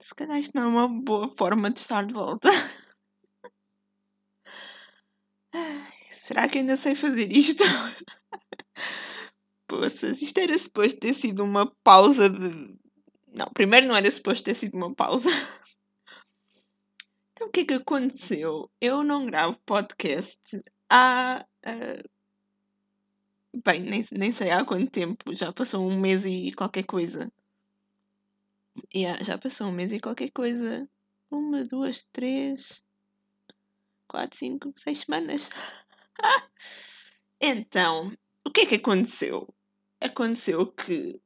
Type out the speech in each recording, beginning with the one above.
se calhar isto não é uma boa forma de estar de volta. será que ainda sei fazer isto? Poças, isto era suposto ter sido uma pausa de. Não, primeiro não era suposto ter sido uma pausa. Então o que é que aconteceu? Eu não gravo podcast há. Uh... Bem, nem, nem sei há quanto tempo. Já passou um mês e qualquer coisa. Yeah, já passou um mês e qualquer coisa. Uma, duas, três, quatro, cinco, seis semanas. então, o que é que aconteceu? Aconteceu que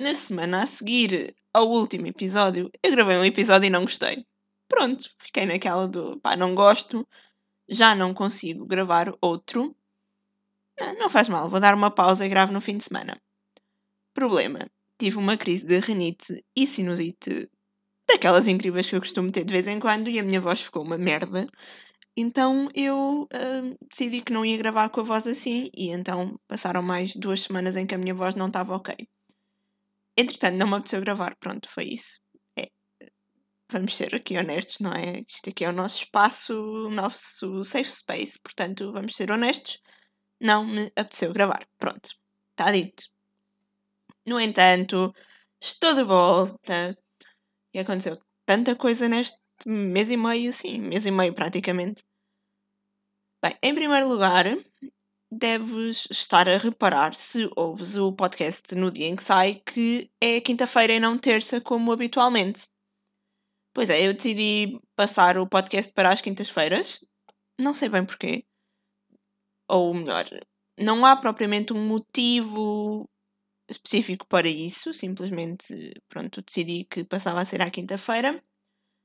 na semana a seguir ao último episódio, eu gravei um episódio e não gostei. Pronto, fiquei naquela do pá, não gosto, já não consigo gravar outro. Não, não faz mal, vou dar uma pausa e gravo no fim de semana. Problema: tive uma crise de renite e sinusite daquelas incríveis que eu costumo ter de vez em quando e a minha voz ficou uma merda. Então eu uh, decidi que não ia gravar com a voz assim e então passaram mais duas semanas em que a minha voz não estava ok. Entretanto, não me apeteceu gravar, pronto, foi isso. É. Vamos ser aqui honestos, não é? Isto aqui é o nosso espaço, o nosso safe space, portanto, vamos ser honestos. Não me apeteceu gravar, pronto, está dito. No entanto, estou de volta. E aconteceu tanta coisa neste mês e meio, sim, mês e meio praticamente. Bem, em primeiro lugar, deves estar a reparar se ouves o podcast no dia em que sai, que é quinta-feira e não terça, como habitualmente. Pois é, eu decidi passar o podcast para as quintas-feiras. Não sei bem porquê. Ou melhor, não há propriamente um motivo específico para isso, simplesmente, pronto, decidi que passava a ser à quinta-feira,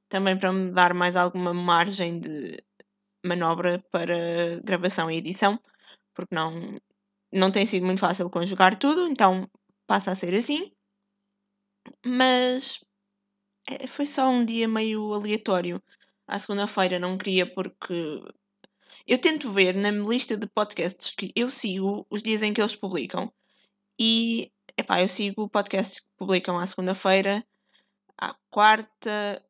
também para me dar mais alguma margem de manobra para gravação e edição, porque não, não tem sido muito fácil conjugar tudo, então passa a ser assim. Mas é, foi só um dia meio aleatório. À segunda-feira não queria porque eu tento ver na lista de podcasts que eu sigo os dias em que eles publicam. E epá, eu sigo podcasts que publicam à segunda-feira, à quarta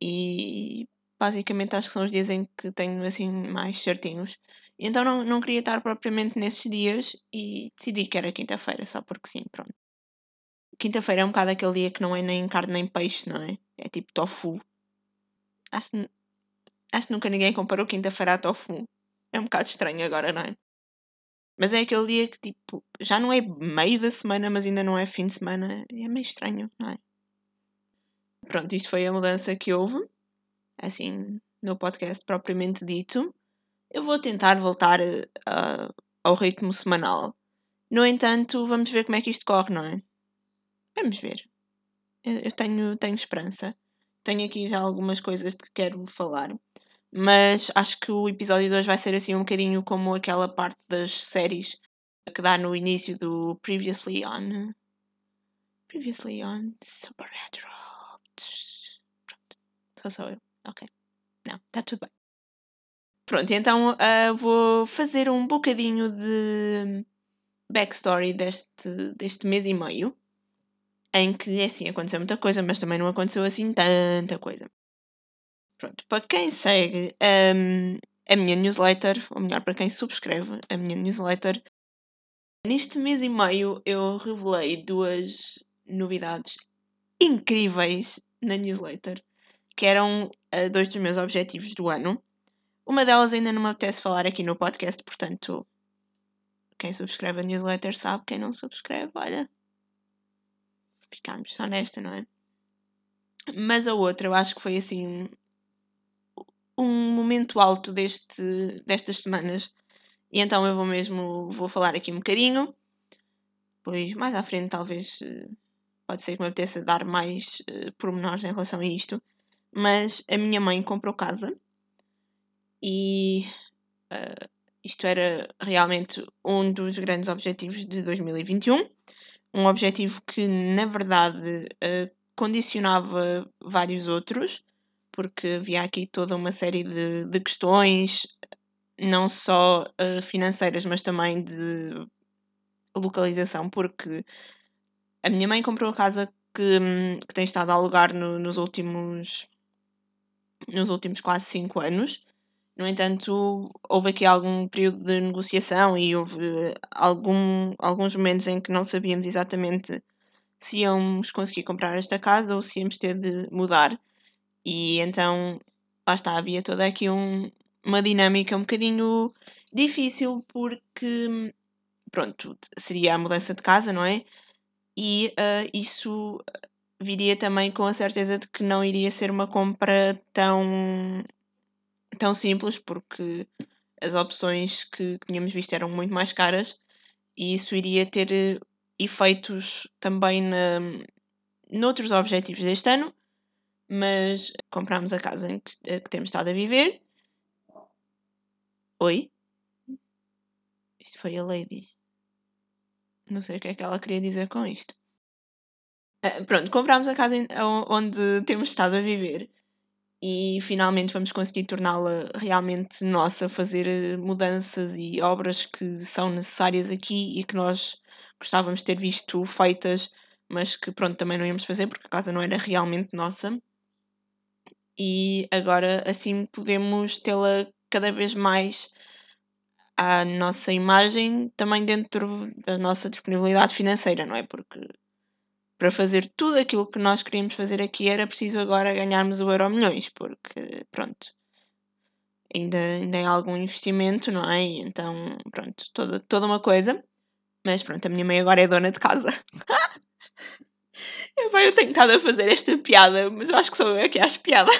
e basicamente acho que são os dias em que tenho assim mais certinhos. Então não, não queria estar propriamente nesses dias e decidi que era quinta-feira, só porque sim, pronto. Quinta-feira é um bocado aquele dia que não é nem carne nem peixe, não é? É tipo tofu. Acho, acho que nunca ninguém comparou quinta-feira a tofu. É um bocado estranho agora, não é? Mas é aquele dia que, tipo, já não é meio da semana, mas ainda não é fim de semana. É meio estranho, não é? Pronto, isto foi a mudança que houve, assim, no podcast propriamente dito. Eu vou tentar voltar uh, ao ritmo semanal. No entanto, vamos ver como é que isto corre, não é? Vamos ver. Eu, eu tenho, tenho esperança. Tenho aqui já algumas coisas de que quero falar. Mas acho que o episódio de hoje vai ser assim um bocadinho como aquela parte das séries que dá no início do Previously On. Previously On Supernatural. Pronto. Só sou eu. Ok. Não, está tudo bem. Pronto, então uh, vou fazer um bocadinho de backstory deste, deste mês e meio. Em que, é assim, aconteceu muita coisa, mas também não aconteceu assim tanta coisa. Pronto, para quem segue um, a minha newsletter, ou melhor, para quem subscreve a minha newsletter, neste mês e meio eu revelei duas novidades incríveis na newsletter, que eram uh, dois dos meus objetivos do ano. Uma delas ainda não me apetece falar aqui no podcast, portanto, quem subscreve a newsletter sabe, quem não subscreve, olha, ficamos só nesta, não é? Mas a outra eu acho que foi assim um momento alto deste, destas semanas. E então eu vou mesmo vou falar aqui um bocadinho. Pois mais à frente talvez eh, pode ser que me apeteça dar mais uh, pormenores em relação a isto. Mas a minha mãe comprou casa e uh, isto era realmente um dos grandes objetivos de 2021. Um objetivo que, na verdade, uh, condicionava vários outros porque havia aqui toda uma série de, de questões, não só uh, financeiras, mas também de localização, porque a minha mãe comprou a casa que, hum, que tem estado a alugar no, nos últimos nos últimos quase 5 anos. No entanto, houve aqui algum período de negociação e houve algum, alguns momentos em que não sabíamos exatamente se íamos conseguir comprar esta casa ou se íamos ter de mudar. E então, lá está, havia toda aqui um, uma dinâmica um bocadinho difícil porque, pronto, seria a mudança de casa, não é? E uh, isso viria também com a certeza de que não iria ser uma compra tão, tão simples, porque as opções que tínhamos visto eram muito mais caras e isso iria ter eh, efeitos também na, noutros objetivos deste ano, mas comprámos a casa em que, eh, que temos estado a viver. Oi? Isto foi a Lady. Não sei o que é que ela queria dizer com isto. Uh, pronto, comprámos a casa onde temos estado a viver e finalmente vamos conseguir torná-la realmente nossa, fazer eh, mudanças e obras que são necessárias aqui e que nós gostávamos de ter visto feitas, mas que pronto, também não íamos fazer porque a casa não era realmente nossa. E agora assim podemos tê-la cada vez mais à nossa imagem, também dentro da nossa disponibilidade financeira, não é? Porque para fazer tudo aquilo que nós queríamos fazer aqui era preciso agora ganharmos o Euro Milhões, porque pronto, ainda, ainda é algum investimento, não é? Então, pronto, toda, toda uma coisa. Mas pronto, a minha mãe agora é dona de casa. eu, tenho estado a fazer esta piada, mas eu acho que sou eu que acho piada.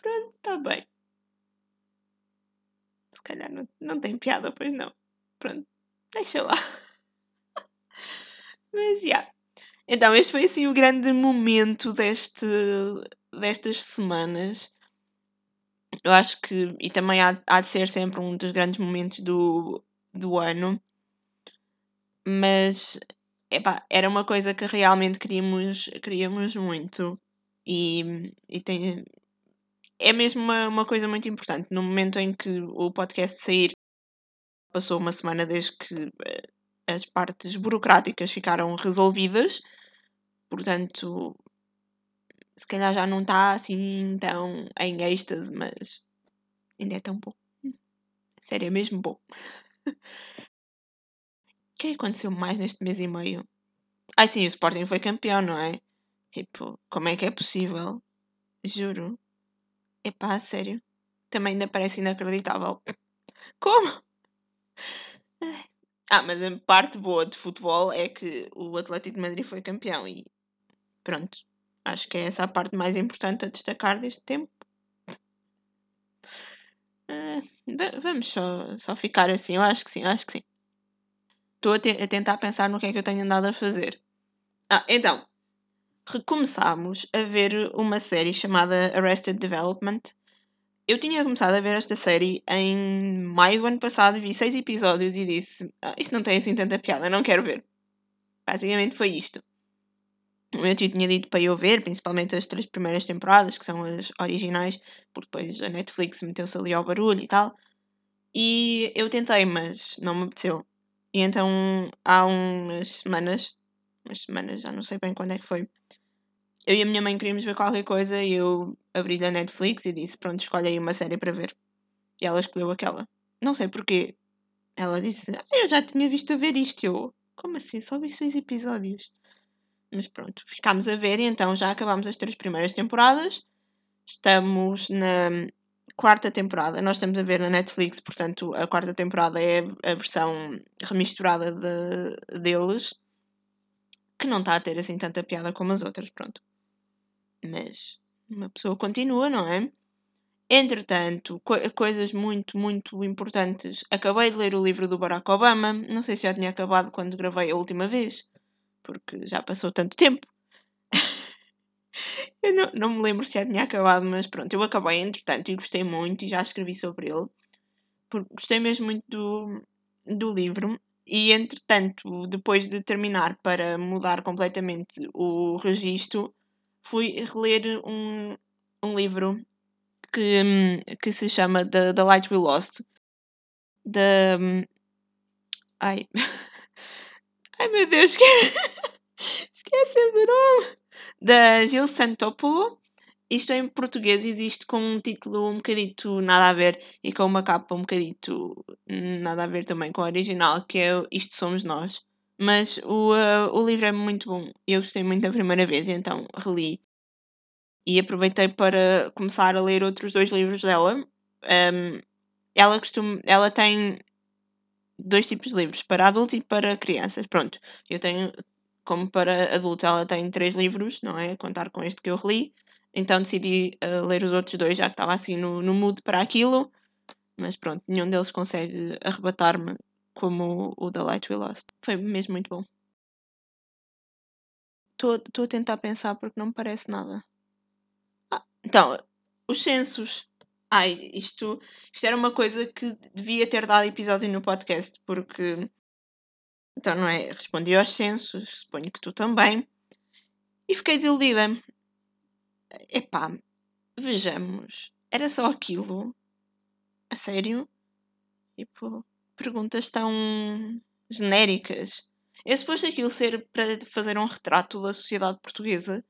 pronto, está bem. Se calhar não, não tem piada, pois não. Pronto, deixa lá. Mas, já. Yeah. Então, este foi assim o grande momento deste, destas semanas. Eu acho que, e também há, há de ser sempre um dos grandes momentos do, do ano, mas epá, era uma coisa que realmente queríamos, queríamos muito e, e tem, é mesmo uma, uma coisa muito importante. No momento em que o podcast sair, passou uma semana desde que eh, as partes burocráticas ficaram resolvidas, portanto, se calhar já não está assim tão em êxtase, mas ainda é tão bom. Sério, é mesmo bom. que que aconteceu mais neste mês e meio? Ah, sim, o Sporting foi campeão, não é? Tipo, como é que é possível? Juro. Epá, sério. Também ainda parece inacreditável. Como? Ah, mas a parte boa de futebol é que o Atlético de Madrid foi campeão e pronto. Acho que é essa a parte mais importante a destacar deste tempo. Uh, vamos só, só ficar assim, eu acho que sim, acho que sim. Estou a, te a tentar pensar no que é que eu tenho andado a fazer. Ah, então, recomeçámos a ver uma série chamada Arrested Development eu tinha começado a ver esta série em maio do ano passado, vi seis episódios e disse: ah, Isto não tem assim tanta piada, não quero ver. Basicamente foi isto. O meu tio tinha dito para eu ver, principalmente as três primeiras temporadas, que são as originais, porque depois a Netflix meteu-se ali ao barulho e tal. E eu tentei, mas não me apeteceu. E então há umas semanas, umas semanas, já não sei bem quando é que foi, eu e a minha mãe queríamos ver qualquer coisa e eu abri a Netflix e disse: Pronto, escolhe aí uma série para ver. E ela escolheu aquela. Não sei porquê. Ela disse: ah, Eu já tinha visto a ver isto. Eu, como assim? Só vi seis episódios. Mas pronto, ficámos a ver e então já acabámos as três primeiras temporadas. Estamos na quarta temporada. Nós estamos a ver na Netflix, portanto, a quarta temporada é a versão remisturada de, deles. Que não está a ter assim tanta piada como as outras, pronto. Mas uma pessoa continua, não é? Entretanto, co coisas muito, muito importantes. Acabei de ler o livro do Barack Obama. Não sei se já tinha acabado quando gravei a última vez, porque já passou tanto tempo. eu não, não me lembro se já tinha acabado, mas pronto, eu acabei entretanto e gostei muito e já escrevi sobre ele. Porque gostei mesmo muito do, do livro. E entretanto, depois de terminar para mudar completamente o registro, fui reler um, um livro que, que se chama The, The Light We Lost. Da. Ai. Ai meu Deus, que... Esqueci do nome! Da Gil Santopolo. Isto em português existe com um título um bocadito nada a ver e com uma capa um bocadito nada a ver também com a original, que é Isto Somos Nós. Mas o, uh, o livro é muito bom. Eu gostei muito da primeira vez, então reli. E aproveitei para começar a ler outros dois livros dela. Um, ela costuma. Ela tem dois tipos de livros, para adultos e para crianças. Pronto, eu tenho, como para adultos, ela tem três livros, não é? Contar com este que eu reli. Então decidi uh, ler os outros dois, já que estava assim no, no mood para aquilo. Mas pronto, nenhum deles consegue arrebatar-me como o, o The Light We Lost. Foi mesmo muito bom. Estou a tentar pensar porque não me parece nada. Ah, então, os censos. Ai, isto, isto era uma coisa que devia ter dado episódio no podcast, porque. Então, não é? Respondi aos censos, suponho que tu também. E fiquei desiludida. Epá, vejamos. Era só aquilo? A sério? Tipo, perguntas tão genéricas. É suposto aquilo ser para fazer um retrato da sociedade portuguesa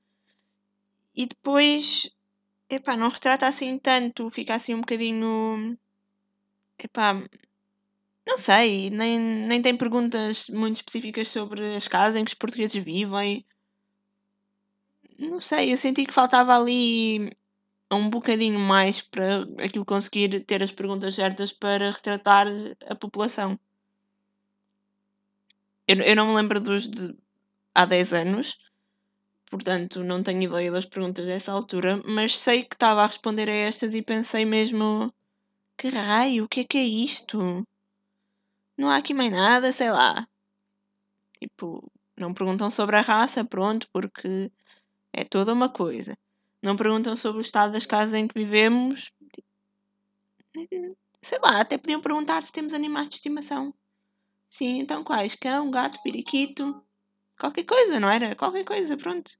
e depois, epá, não retrata assim tanto, fica assim um bocadinho. Epá, não sei, nem, nem tem perguntas muito específicas sobre as casas em que os portugueses vivem não sei, eu senti que faltava ali um bocadinho mais para aquilo conseguir ter as perguntas certas para retratar a população. Eu, eu não me lembro dos de há 10 anos, portanto não tenho ideia das perguntas dessa altura, mas sei que estava a responder a estas e pensei mesmo: que raio, o que é que é isto? Não há aqui mais nada, sei lá. Tipo, não perguntam sobre a raça, pronto, porque é toda uma coisa. Não perguntam sobre o estado das casas em que vivemos. Sei lá, até podiam perguntar se temos animais de estimação. Sim, então quais? Cão, gato, periquito. Qualquer coisa, não era? Qualquer coisa, pronto.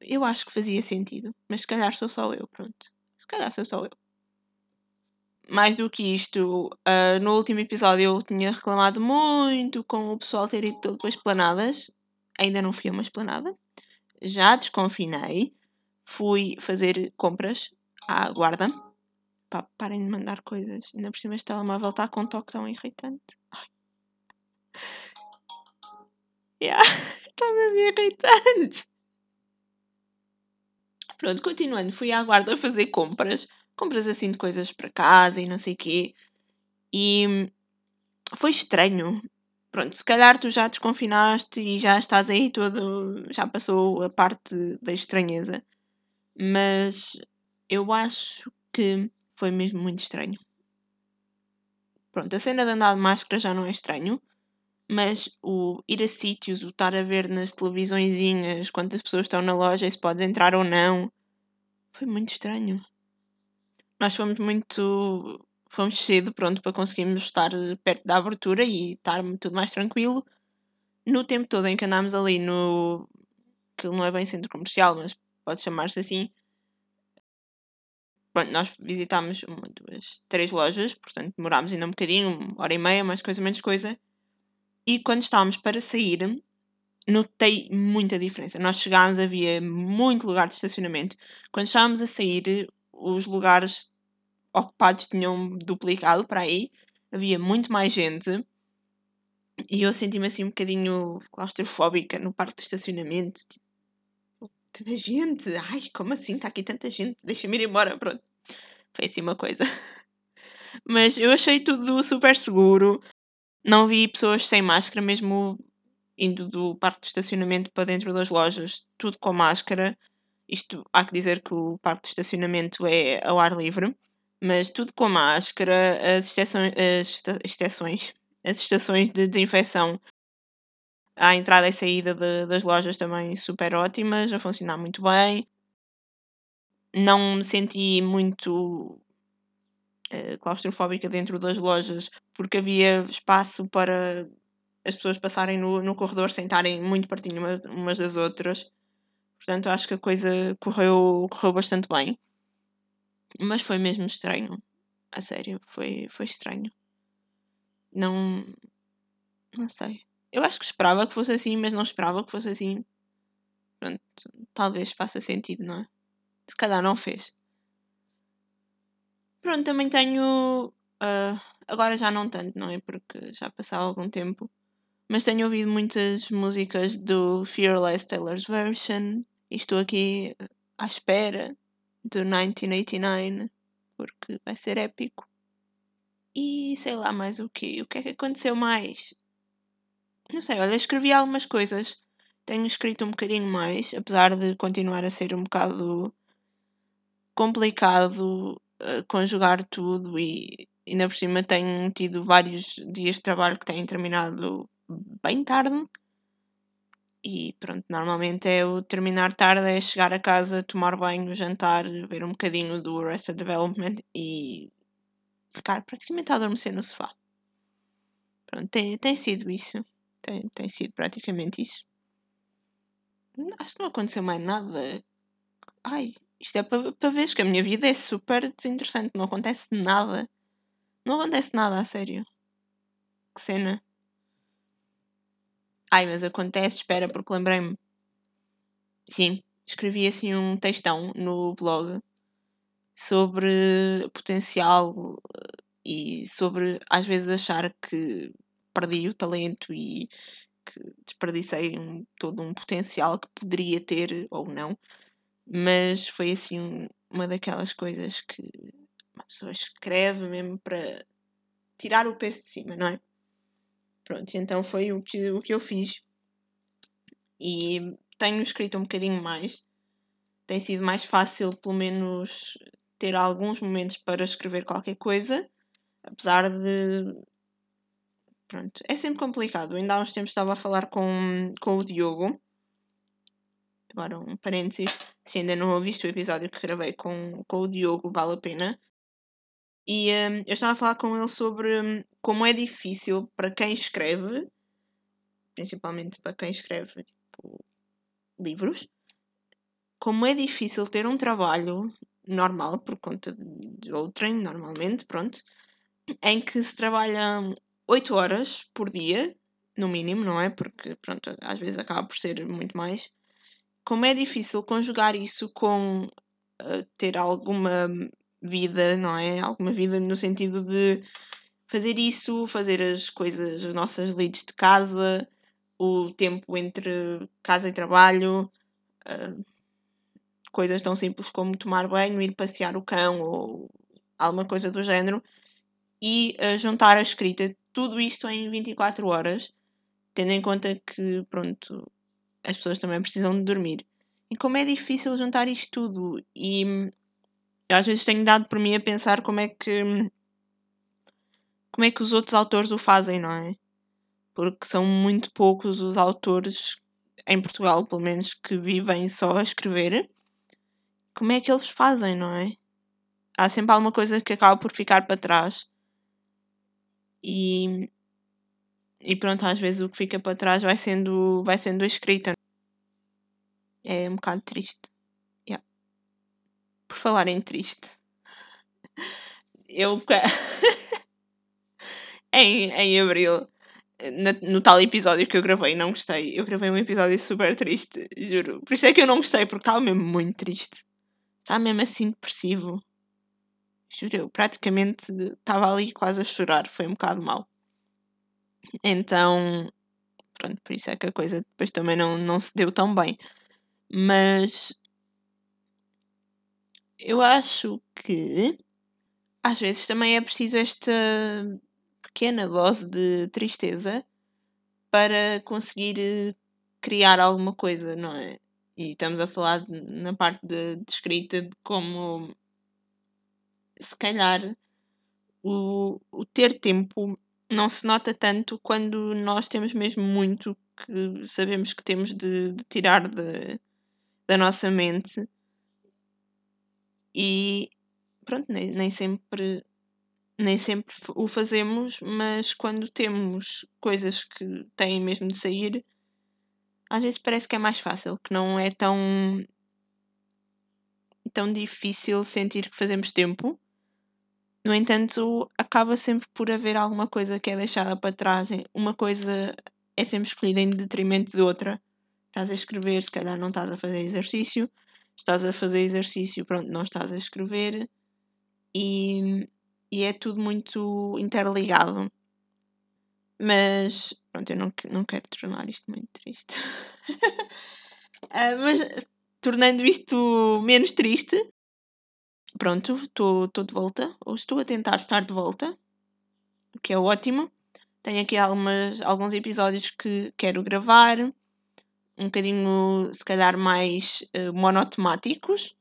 Eu acho que fazia sentido. Mas se calhar sou só eu, pronto. Se calhar sou só eu. Mais do que isto, uh, no último episódio eu tinha reclamado muito com o pessoal ter ido todo para esplanadas ainda não fui a uma esplanada. Já desconfinei, fui fazer compras à guarda. Pá, parem de mandar coisas. Ainda por cima este telemóvel está com um toque tão irritante. Yeah, está mesmo irritante. Pronto, continuando, fui à guarda fazer compras. Compras assim de coisas para casa e não sei quê. E foi estranho pronto, se calhar tu já desconfinaste e já estás aí todo, já passou a parte da estranheza. Mas eu acho que foi mesmo muito estranho. Pronto, a cena de andar de máscara já não é estranho, mas o ir a sítios, o estar a ver nas televisõezinhas quantas pessoas estão na loja e se podes entrar ou não, foi muito estranho. Nós fomos muito fomos cedo, pronto, para conseguirmos estar perto da abertura e estar tudo mais tranquilo. No tempo todo em que andámos ali no. que não é bem centro comercial, mas pode chamar-se assim. Pronto, nós visitámos uma, duas, três lojas, portanto demorámos ainda um bocadinho, uma hora e meia, mais coisa, menos coisa. E quando estávamos para sair, notei muita diferença. Nós chegámos, havia muito lugar de estacionamento. Quando estávamos a sair, os lugares ocupados tinham duplicado para aí, havia muito mais gente e eu senti-me assim um bocadinho claustrofóbica no parque de estacionamento. Tipo, tanta gente, ai, como assim? Está aqui tanta gente, deixa-me ir embora. Pronto, foi assim uma coisa. Mas eu achei tudo super seguro. Não vi pessoas sem máscara, mesmo indo do parque de estacionamento para dentro das lojas, tudo com máscara. Isto há que dizer que o parque de estacionamento é ao ar livre mas tudo com máscara, as estações, as estações, as estações de desinfecção à entrada e saída de, das lojas também super ótimas, a funcionar muito bem. Não me senti muito uh, claustrofóbica dentro das lojas porque havia espaço para as pessoas passarem no, no corredor sem estarem muito pertinho umas das outras. Portanto, acho que a coisa correu, correu bastante bem. Mas foi mesmo estranho. A sério, foi, foi estranho. Não. Não sei. Eu acho que esperava que fosse assim, mas não esperava que fosse assim. Pronto, talvez faça sentido, não é? Se calhar não fez. Pronto, também tenho. Uh, agora já não tanto, não é? Porque já passou algum tempo. Mas tenho ouvido muitas músicas do Fearless Taylor's Version e estou aqui à espera do 1989 porque vai ser épico. E sei lá mais o que. O que é que aconteceu mais? Não sei, olha, escrevi algumas coisas. Tenho escrito um bocadinho mais, apesar de continuar a ser um bocado complicado uh, conjugar tudo e ainda por cima tenho tido vários dias de trabalho que têm terminado bem tarde. E pronto, normalmente é o terminar tarde, é chegar a casa, tomar banho, jantar, ver um bocadinho do Arrested Development e ficar praticamente a adormecer no sofá. Pronto, tem, tem sido isso. Tem, tem sido praticamente isso. Acho que não aconteceu mais nada. Ai, isto é para, para ver que a minha vida é super desinteressante. Não acontece nada. Não acontece nada, a sério. Que cena. Ai, mas acontece, espera, porque lembrei-me. Sim, escrevi assim um textão no blog sobre potencial eh, e sobre às vezes achar que perdi o talento e que desperdicei um, todo um potencial que poderia ter ou não, mas foi assim uma daquelas coisas que uma pessoa escreve mesmo para tirar o peso de cima, não é? Pronto, então foi o que, o que eu fiz. E tenho escrito um bocadinho mais. Tem sido mais fácil, pelo menos, ter alguns momentos para escrever qualquer coisa. Apesar de. Pronto, é sempre complicado. Ainda há uns tempos estava a falar com, com o Diogo. Agora, um parênteses. Se ainda não ouviste o episódio que gravei com, com o Diogo, vale a pena. E um, eu estava a falar com ele sobre um, como é difícil para quem escreve, principalmente para quem escreve tipo, livros, como é difícil ter um trabalho normal, por conta de outrem, normalmente, pronto, em que se trabalha 8 horas por dia, no mínimo, não é? Porque, pronto, às vezes acaba por ser muito mais. Como é difícil conjugar isso com uh, ter alguma vida, não é? Alguma vida no sentido de fazer isso, fazer as coisas, as nossas leads de casa, o tempo entre casa e trabalho, uh, coisas tão simples como tomar banho, ir passear o cão ou alguma coisa do género, e uh, juntar a escrita, tudo isto em 24 horas, tendo em conta que, pronto, as pessoas também precisam de dormir. E como é difícil juntar isto tudo, e eu às vezes tenho dado por mim a pensar como é que como é que os outros autores o fazem, não é? Porque são muito poucos os autores em Portugal, pelo menos, que vivem só a escrever. Como é que eles fazem, não é? Há sempre alguma coisa que acaba por ficar para trás. E e pronto, às vezes o que fica para trás vai sendo, vai sendo a escrita. É um bocado triste. Por falar em triste, eu em, em abril, no tal episódio que eu gravei, não gostei. Eu gravei um episódio super triste, juro. Por isso é que eu não gostei, porque estava mesmo muito triste. Estava mesmo assim depressivo. Juro, eu praticamente estava ali quase a chorar. Foi um bocado mal. Então, pronto, por isso é que a coisa depois também não, não se deu tão bem. Mas eu acho que às vezes também é preciso esta pequena dose de tristeza para conseguir eh, criar alguma coisa, não é? E estamos a falar na parte de, de escrita de como se calhar o, o ter tempo não se nota tanto quando nós temos mesmo muito que sabemos que temos de, de tirar de, da nossa mente e pronto, nem, nem sempre nem sempre o fazemos, mas quando temos coisas que têm mesmo de sair, às vezes parece que é mais fácil, que não é tão tão difícil sentir que fazemos tempo. No entanto, acaba sempre por haver alguma coisa que é deixada para trás, uma coisa é sempre escolhida em detrimento de outra. Estás a escrever, se calhar não estás a fazer exercício. Estás a fazer exercício, pronto, não estás a escrever. E, e é tudo muito interligado. Mas, pronto, eu não, não quero tornar isto muito triste. uh, mas, tornando isto menos triste, pronto, estou de volta. Ou estou a tentar estar de volta, o que é ótimo. Tenho aqui algumas, alguns episódios que quero gravar, um bocadinho, se calhar, mais uh, monotemáticos,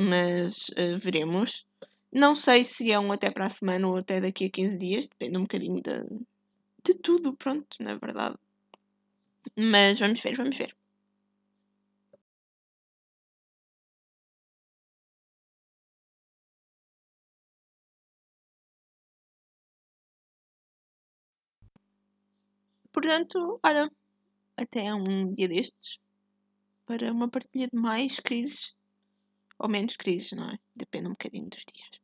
mas uh, veremos. Não sei se é um até para a semana ou até daqui a 15 dias, depende um bocadinho de, de tudo, pronto, na verdade. Mas vamos ver, vamos ver. Portanto, olha, até um dia destes para uma partilha de mais crises ou menos crises, não é? Depende um bocadinho dos dias.